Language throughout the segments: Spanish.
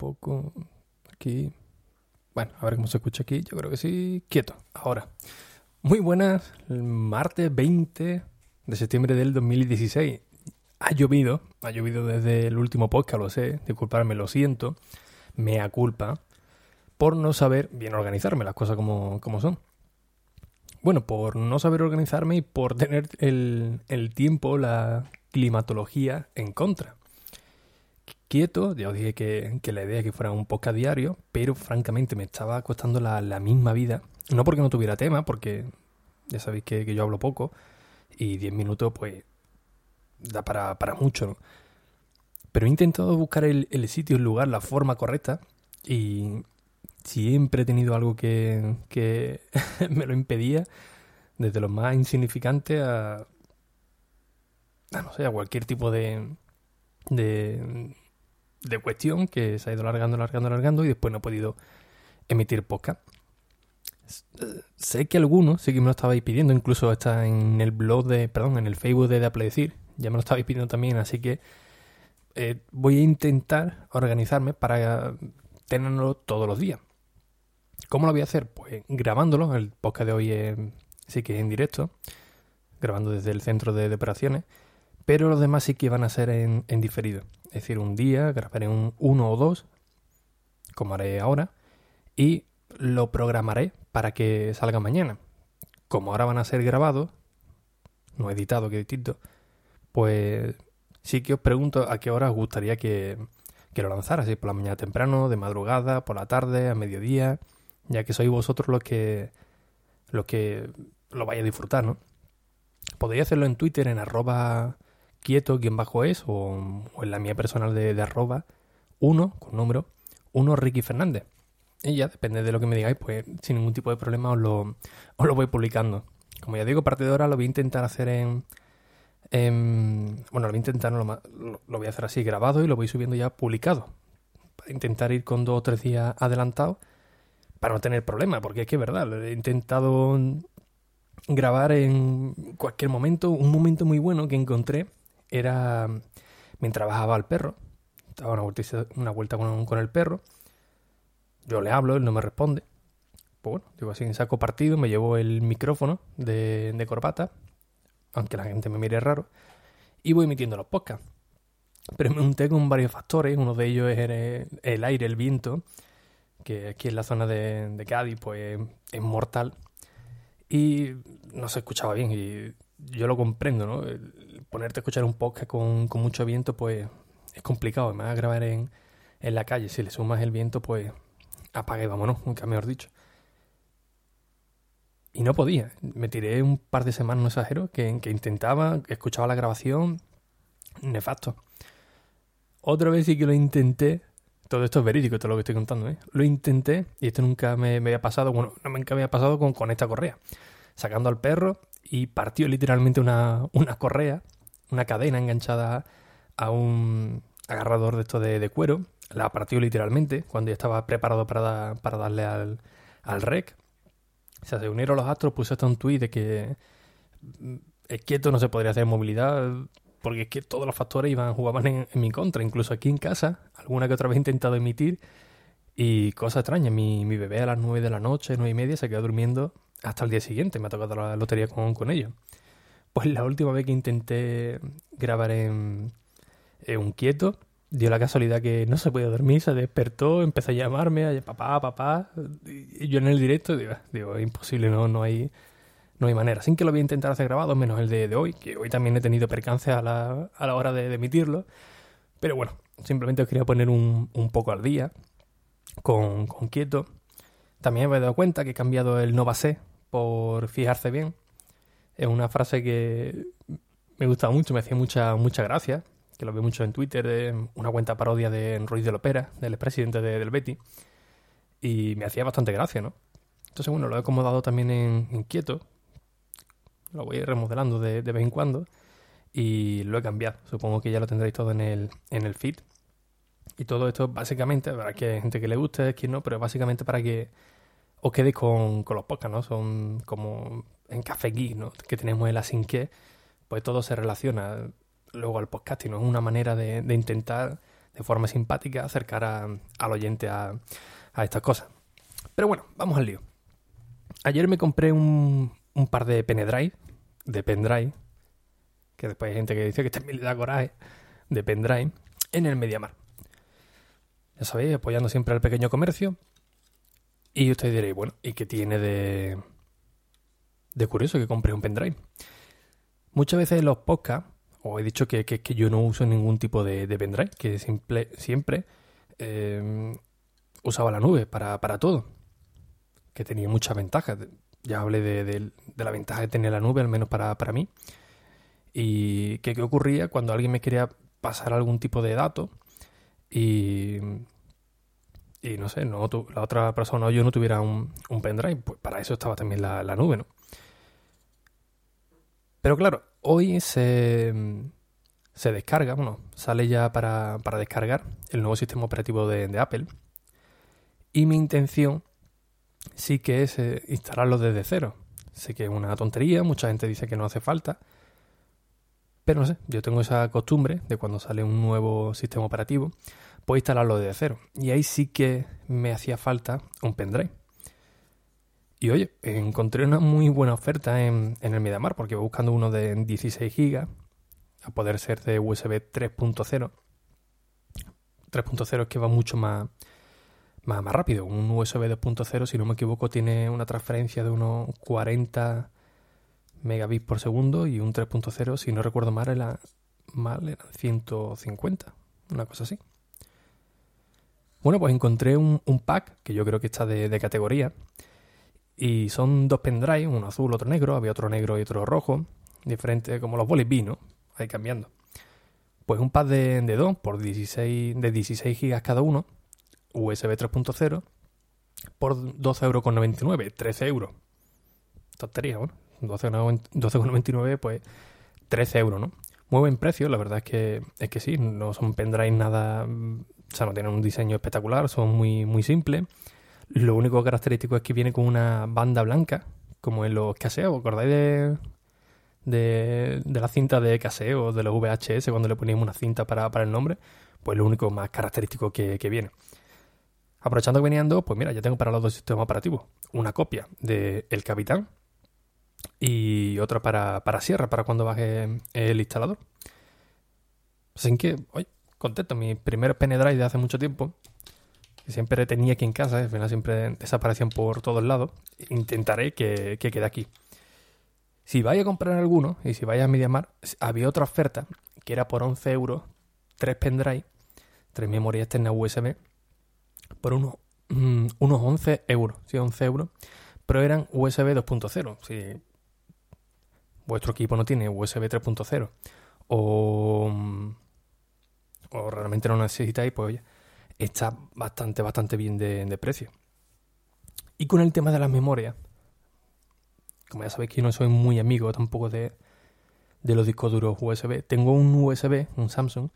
poco. Aquí. Bueno, a ver cómo se escucha aquí. Yo creo que sí. Quieto. Ahora. Muy buenas. Martes 20 de septiembre del 2016. Ha llovido. Ha llovido desde el último podcast, lo sé. Disculparme, lo siento. Mea culpa. Por no saber bien organizarme las cosas como, como son. Bueno, por no saber organizarme y por tener el, el tiempo, la climatología en contra quieto. Ya os dije que, que, la idea es que fuera un podcast diario, pero francamente me estaba costando la, la, misma vida. No porque no tuviera tema, porque ya sabéis que, que yo hablo poco y 10 minutos pues da para, para mucho, ¿no? Pero he intentado buscar el, el, sitio, el lugar, la forma correcta y siempre he tenido algo que, que me lo impedía, desde lo más insignificante a, no sé, a cualquier tipo de, de cuestión que se ha ido largando, largando, largando y después no he podido emitir podcast. Sé que algunos sí que me lo estabais pidiendo, incluso está en el blog de, perdón, en el Facebook de, de ya me lo estabais pidiendo también, así que eh, voy a intentar organizarme para tenerlo todos los días. ¿Cómo lo voy a hacer? Pues grabándolo, el podcast de hoy sí que es en directo, grabando desde el centro de, de operaciones, pero los demás sí que van a ser en, en diferido. Es decir, un día grabaré un uno o dos, como haré ahora, y lo programaré para que salga mañana. Como ahora van a ser grabados, no editado, que distinto, pues sí que os pregunto a qué hora os gustaría que, que lo lanzara, si por la mañana temprano, de madrugada, por la tarde, a mediodía, ya que sois vosotros los que los que lo vais a disfrutar, ¿no? Podría hacerlo en Twitter en arroba quieto quien bajo es o, en la mía personal de, arroba 1 con número 1 Ricky Fernández. Y ya depende de lo que me digáis, pues sin ningún tipo de problema os lo, os lo voy publicando. Como ya digo, parte de ahora lo voy a intentar hacer en, en bueno, lo voy a intentar, lo, lo, lo, voy a hacer así grabado y lo voy subiendo ya publicado. Para intentar ir con dos o tres días adelantados para no tener problema, porque es que es verdad, he intentado grabar en cualquier momento, un momento muy bueno que encontré era mientras bajaba al perro, estaba una vuelta, una vuelta con, con, el perro, yo le hablo, él no me responde. Pues bueno, digo así, saco partido, me llevo el micrófono de, de corbata, aunque la gente me mire raro, y voy emitiendo los podcasts. Pero me unté con varios factores, uno de ellos es el, aire, el viento, que aquí en la zona de, de Cádiz pues es mortal, y no se escuchaba bien, yo lo comprendo, ¿no? Ponerte a escuchar un podcast con, con mucho viento, pues es complicado. Me vas a grabar en, en la calle. Si le sumas el viento, pues apague, vámonos, nunca mejor dicho. Y no podía. Me tiré un par de semanas, no exagero, que, que intentaba, escuchaba la grabación, nefasto. Otra vez sí que lo intenté. Todo esto es verídico, todo lo que estoy contando, ¿eh? Lo intenté y esto nunca me, me había pasado, bueno, no me había pasado con, con esta correa. Sacando al perro y partió literalmente una, una correa, una cadena enganchada a un agarrador de esto de, cuero. La partió literalmente cuando ya estaba preparado para, para darle al, al rec. Se unieron los astros, puse hasta un tuit de que es quieto no se podría hacer movilidad porque es que todos los factores iban jugaban en, en, mi contra. Incluso aquí en casa, alguna que otra vez he intentado emitir y cosa extraña. Mi, mi bebé a las 9 de la noche, nueve y media, se quedó durmiendo hasta el día siguiente. Me ha tocado la lotería con, con ellos. Pues la última vez que intenté grabar en, en un quieto, dio la casualidad que no se podía dormir, se despertó, empezó a llamarme, a papá, papá, y yo en el directo digo, digo imposible, no, no hay no hay manera. Sin que lo voy a intentar hacer grabado, menos el de, de hoy, que hoy también he tenido percance a la, a la hora de, de, emitirlo. Pero bueno, simplemente os quería poner un, un poco al día con, con quieto. También me he dado cuenta que he cambiado el no base por fijarse bien. Es una frase que me gusta mucho, me hacía mucha, mucha gracia, que lo veo mucho en Twitter, una cuenta parodia de Ruiz de Lopera, del presidente de, del Betty, y me hacía bastante gracia, ¿no? Entonces, bueno, lo he acomodado también en, en quieto, lo voy remodelando de, de, vez en cuando, y lo he cambiado. Supongo que ya lo tendréis todo en el, en el feed. Y todo esto básicamente, para que hay gente que le guste, quien no, pero básicamente para que os quedéis con, con los podcasts, ¿no? Son como en Café Geek, ¿no? Que tenemos el Asin que, pues todo se relaciona luego al podcast y no es una manera de, de, intentar de forma simpática acercar a, al oyente a, a, estas cosas. Pero bueno, vamos al lío. Ayer me compré un, un par de pendrive, de pendrive, que después hay gente que dice que también le da coraje, de pendrive, en el Mediamar. Ya sabéis, apoyando siempre al pequeño comercio. Y ustedes diréis, bueno, ¿y qué tiene de, curioso que compré un pendrive? Muchas veces en los podcasts os he dicho que, que, que, yo no uso ningún tipo de, pendrive, que siempre eh, usaba la nube para, para, todo, que tenía muchas ventajas. Ya hablé de, la ventaja de tener la nube, al menos para, para mí. Y que qué ocurría cuando alguien me quería pasar algún tipo de dato y, y no sé, no, la otra persona o yo no tuviera un, un pendrive, pues para eso estaba también la, la nube, ¿no? Pero claro, hoy se, se descarga, bueno, sale ya para, para, descargar el nuevo sistema operativo de, de, Apple. Y mi intención sí que es eh, instalarlo desde cero. Sé que es una tontería, mucha gente dice que no hace falta. Pero no sé, yo tengo esa costumbre de cuando sale un nuevo sistema operativo, puedo instalarlo desde cero. Y ahí sí que me hacía falta un pendrive. Y oye, encontré una muy buena oferta en, en el Mediamar porque voy buscando uno de 16 GB a poder ser de USB 3.0. 3.0 es que va mucho más, más, más rápido. Un USB 2.0, si no me equivoco, tiene una transferencia de unos 40 megabits por segundo y un 3.0, si no recuerdo mal, era, mal, eran 150, una cosa así. Bueno, pues encontré un, un pack que yo creo que está de, de categoría y son dos pendrives, uno azul, otro negro, había otro negro y otro rojo, diferente como los bolis ¿no? Ahí cambiando. Pues un pack de, de dos por 16, de 16 gigas cada uno, USB 3.0, por 12,99 euros, 13 euros. Tontería, bueno, 12,99 pues 13 euros, ¿no? Muy buen precio, la verdad es que, es que sí, no son pendrives nada, o sea, no tienen un diseño espectacular, son muy, muy simples lo único característico es que viene con una banda blanca, como en los caseos. ¿Acordáis de, de, de la cinta de caseo de los VHS cuando le poníamos una cinta para, para el nombre? Pues lo único más característico que, que viene. Aprovechando que venían dos, pues mira, ya tengo para los dos sistemas operativos. Una copia de El Capitán y otra para, para Sierra, para cuando baje el instalador. Así que, oye, contento. Mi primer pendrive de hace mucho tiempo que siempre tenía aquí en casa, al final siempre desaparecían por todos lados. Intentaré que, que quede aquí. Si vais a comprar alguno, y si vais a MediaMar, había otra oferta que era por 11 euros, 3 pendrive, 3 memorias externas USB, por unos, mm, unos 11 euros, sí, 11 euros, pero eran USB 2.0. Si vuestro equipo no tiene USB 3.0 o, o realmente no necesitáis, pues oye, está bastante, bastante bien de, de, precio. Y con el tema de las memorias, como ya sabéis que yo no soy muy amigo tampoco de, de los discos duros USB, tengo un USB, un Samsung,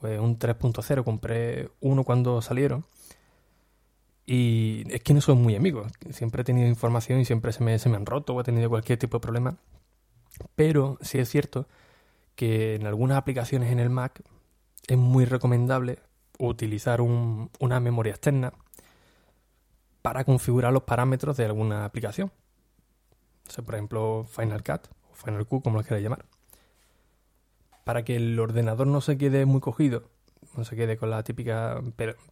pues un 3.0, compré uno cuando salieron. Y es que no soy muy amigo. Siempre he tenido información y siempre se me, se me han roto o he tenido cualquier tipo de problema. Pero sí es cierto que en algunas aplicaciones en el Mac es muy recomendable utilizar un, una memoria externa para configurar los parámetros de alguna aplicación. O sea, por ejemplo, Final Cut o Final Q, como lo queráis llamar. Para que el ordenador no se quede muy cogido, no se quede con la típica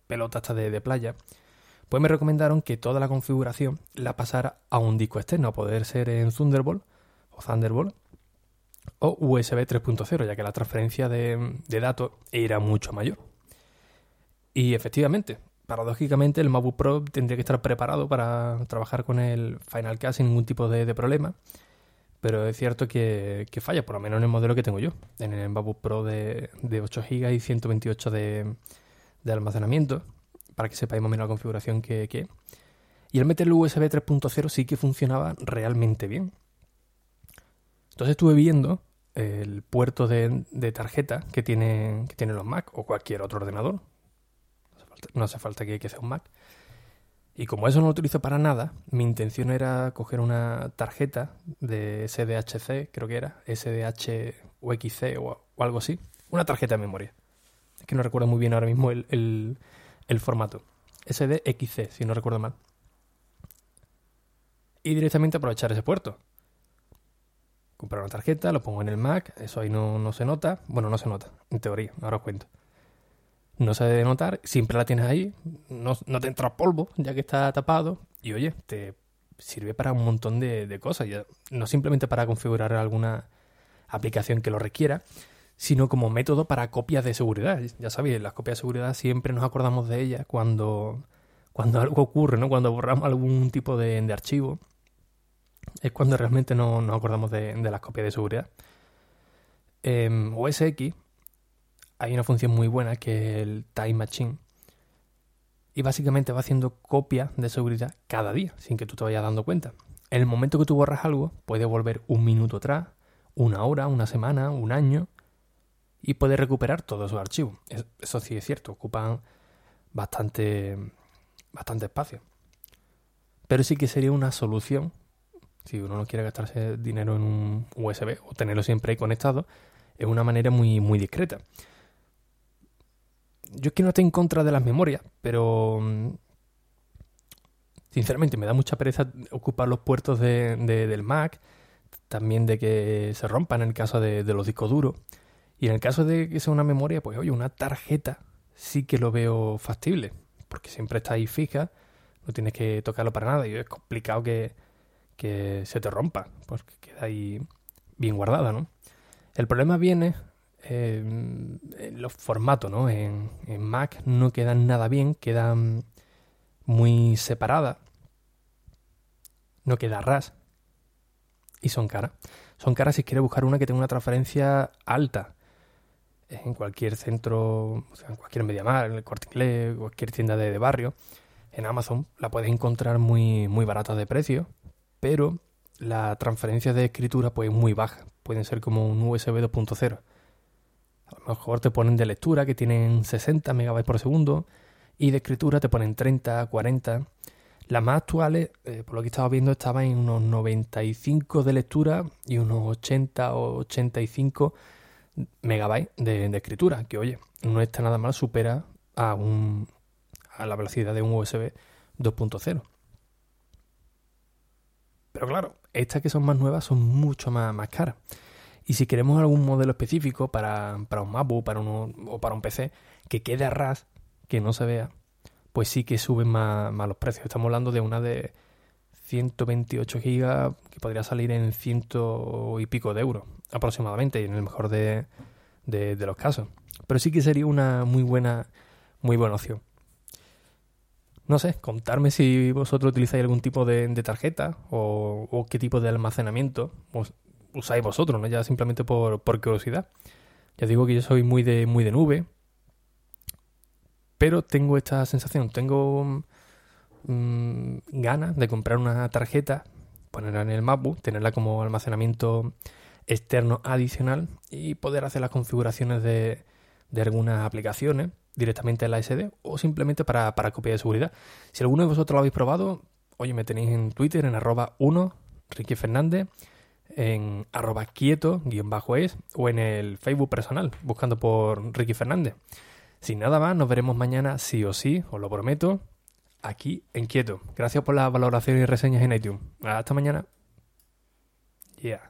pelota hasta de, de playa, pues me recomendaron que toda la configuración la pasara a un disco externo, a poder ser en Thunderbolt o Thunderbolt o USB 3.0, ya que la transferencia de, de datos era mucho mayor. Y efectivamente, paradójicamente, el MacBook Pro tendría que estar preparado para trabajar con el Final Cut sin ningún tipo de, de problema. pero es cierto que, falla, por lo menos en el modelo que tengo yo, en el MacBook Pro de, 8 GB y 128 de, de, almacenamiento, para que sepáis más o menos la configuración que, que Y al meter el USB 3.0 sí que funcionaba realmente bien. Entonces estuve viendo el puerto de, tarjeta que, tiene, que tienen los Mac o cualquier otro ordenador. No hace falta, que, sea un Mac. Y como eso no lo utilizo para nada, mi intención era coger una tarjeta de SDHC, creo que era, SDH o XC o, algo así. Una tarjeta de memoria. Es que no recuerdo muy bien ahora mismo el, el, el formato. SDXC, si no recuerdo mal. Y directamente aprovechar ese puerto comprar una tarjeta, lo pongo en el Mac, eso ahí no, se nota. Bueno, no se nota, en teoría, ahora os cuento. No se debe notar, siempre la tienes ahí, no, te entra polvo ya que está tapado. Y oye, te sirve para un montón de, cosas, no simplemente para configurar alguna aplicación que lo requiera, sino como método para copias de seguridad. Ya sabéis, las copias de seguridad siempre nos acordamos de ellas cuando, cuando algo ocurre, ¿no? Cuando borramos algún tipo de archivo es cuando realmente no nos acordamos de, las copias de seguridad. En OS X hay una función muy buena que es el Time Machine. Y básicamente va haciendo copias de seguridad cada día, sin que tú te vayas dando cuenta. En el momento que tú borras algo, puede volver un minuto atrás, una hora, una semana, un año, y puede recuperar todos esos archivos. Eso sí es cierto, ocupan bastante, bastante espacio. Pero sí que sería una solución si uno no quiere gastarse dinero en un USB o tenerlo siempre ahí conectado, es una manera muy, muy discreta. Yo es que no estoy en contra de las memorias, pero mm, sinceramente me da mucha pereza ocupar los puertos de, del Mac, también de que se rompan en el caso de, de, los discos duros. Y en el caso de que sea una memoria, pues oye, una tarjeta sí que lo veo factible, porque siempre está ahí fija, no tienes que tocarlo para nada y es complicado que, que se te rompa, porque queda ahí bien guardada, ¿no? El problema viene en los formatos, ¿no? En, Mac no quedan nada bien, quedan muy separadas, no queda ras y son caras. Son caras si quieres buscar una que tenga una transferencia alta en cualquier centro, o sea, en cualquier MediaMar, en el Corte Inglés, cualquier tienda de, de, barrio, en Amazon la puedes encontrar muy, muy barata de precio pero la transferencia de escritura pues es muy baja. Pueden ser como un USB 2.0. A lo mejor te ponen de lectura que tienen 60 megabytes por segundo y de escritura te ponen 30, 40. Las más actuales, eh, por lo que estaba viendo, estaban en unos 95 de lectura y unos 80 o 85 megabytes de, de escritura, que oye, no está nada mal, supera a, un, a la velocidad de un USB 2.0. Pero claro, estas que son más nuevas son mucho más, más caras. Y si queremos algún modelo específico para, un MacBook para uno, o para un PC que quede a ras, que no se vea, pues sí que suben más, los precios. Estamos hablando de una de 128 GB que podría salir en ciento y pico de euros aproximadamente, en el mejor de, de, de los casos. Pero sí que sería una muy buena, muy buena opción no sé, contarme si vosotros utilizáis algún tipo de, tarjeta o, qué tipo de almacenamiento usáis vosotros, ¿no? Ya simplemente por, curiosidad. Ya digo que yo soy muy de, muy de nube, pero tengo esta sensación, tengo mm, ganas de comprar una tarjeta, ponerla en el MacBook, tenerla como almacenamiento externo adicional y poder hacer las configuraciones de, de algunas aplicaciones directamente en la SD o simplemente para, para copia de seguridad. Si alguno de vosotros lo habéis probado, oye, me tenéis en Twitter en arroba 1, Ricky Fernández, en arroba quieto, guion bajo es, o en el Facebook personal, buscando por Ricky Fernández. Sin nada más, nos veremos mañana sí o sí, os lo prometo, aquí en Quieto. Gracias por las valoraciones y reseñas en iTunes. Hasta mañana. Yeah.